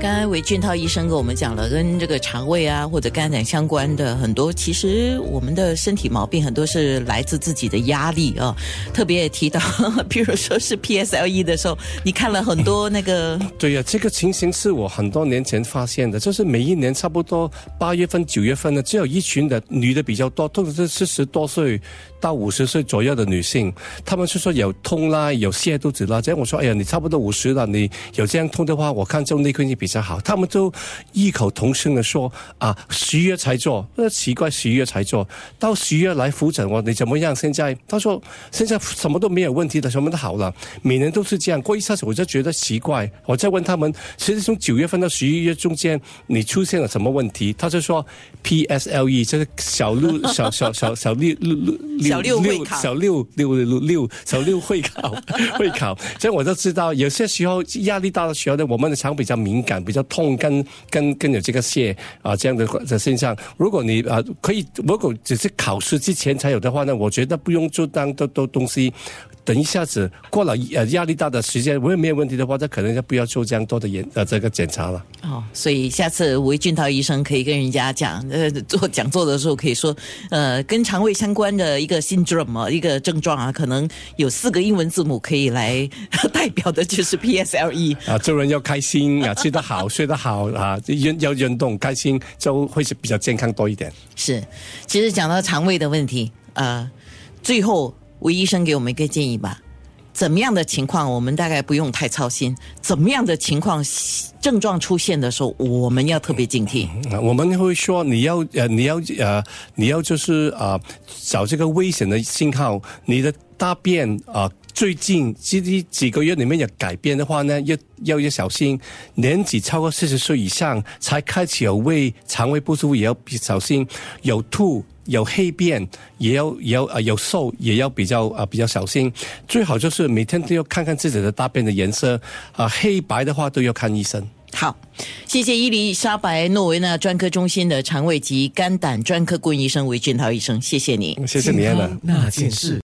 刚才韦俊涛医生跟我们讲了，跟这个肠胃啊或者肝胆相关的很多，其实我们的身体毛病很多是来自自己的压力啊。特别也提到，比如说是 PSLE 的时候，你看了很多那个。对呀，这个情形是我很多年前发现的，就是每一年差不多八月份、九月份呢，只有一群的女的比较多，特别是四十多岁到五十岁左右的女性，她们是说有痛啦，有泻肚子啦。这样我说，哎呀，你差不多五十了，你有这样痛的话，我看中内科你比。比较好，他们都异口同声的说啊，十一月才做，那奇怪，十一月才做到十一月来复诊，我你怎么样？现在他说现在什么都没有问题的，什么都好了，每年都是这样。过一下子我就觉得奇怪，我再问他们，其实从九月份到十一月中间，你出现了什么问题？他就说 PSLE，就是小六小小小小六六六小六，六六六六小六会考会考，所以我就知道有些时候压力大的时候呢，我们的肠比较敏感。比较痛，跟跟跟有这个泻啊这样的的现象。如果你啊可以，如果只是考试之前才有的话呢，我觉得不用就当多多东西。等一下子过了呃压力大的时间，我也没有问题的话，那可能就不要做这样多的研呃这个检查了。哦，所以下次吴俊涛医生可以跟人家讲，呃做讲座的时候可以说，呃跟肠胃相关的一个 syndrome 啊一个症状啊，可能有四个英文字母可以来代表的就是 PSLE 啊，做人要开心啊，吃得好，睡得好啊，运要运动，开心就会是比较健康多一点。是，其实讲到肠胃的问题，呃，最后。吴医生给我们一个建议吧，怎么样的情况我们大概不用太操心？怎么样的情况症状出现的时候，我们要特别警惕？我们会说你要呃你要呃你要就是啊找这个危险的信号，你的大便啊最近这几个月里面有改变的话呢，要要要小心。年纪超过四十岁以上才开始有胃肠胃不舒服，也要小心。有吐。有黑便，也要也要啊有瘦，也要比较啊比较小心。最好就是每天都要看看自己的大便的颜色啊，黑白的话都要看医生。好，谢谢伊丽莎白诺维纳专科中心的肠胃及肝胆专科顾问医生韦俊涛医生，谢谢你，谢谢你，安娜那件事。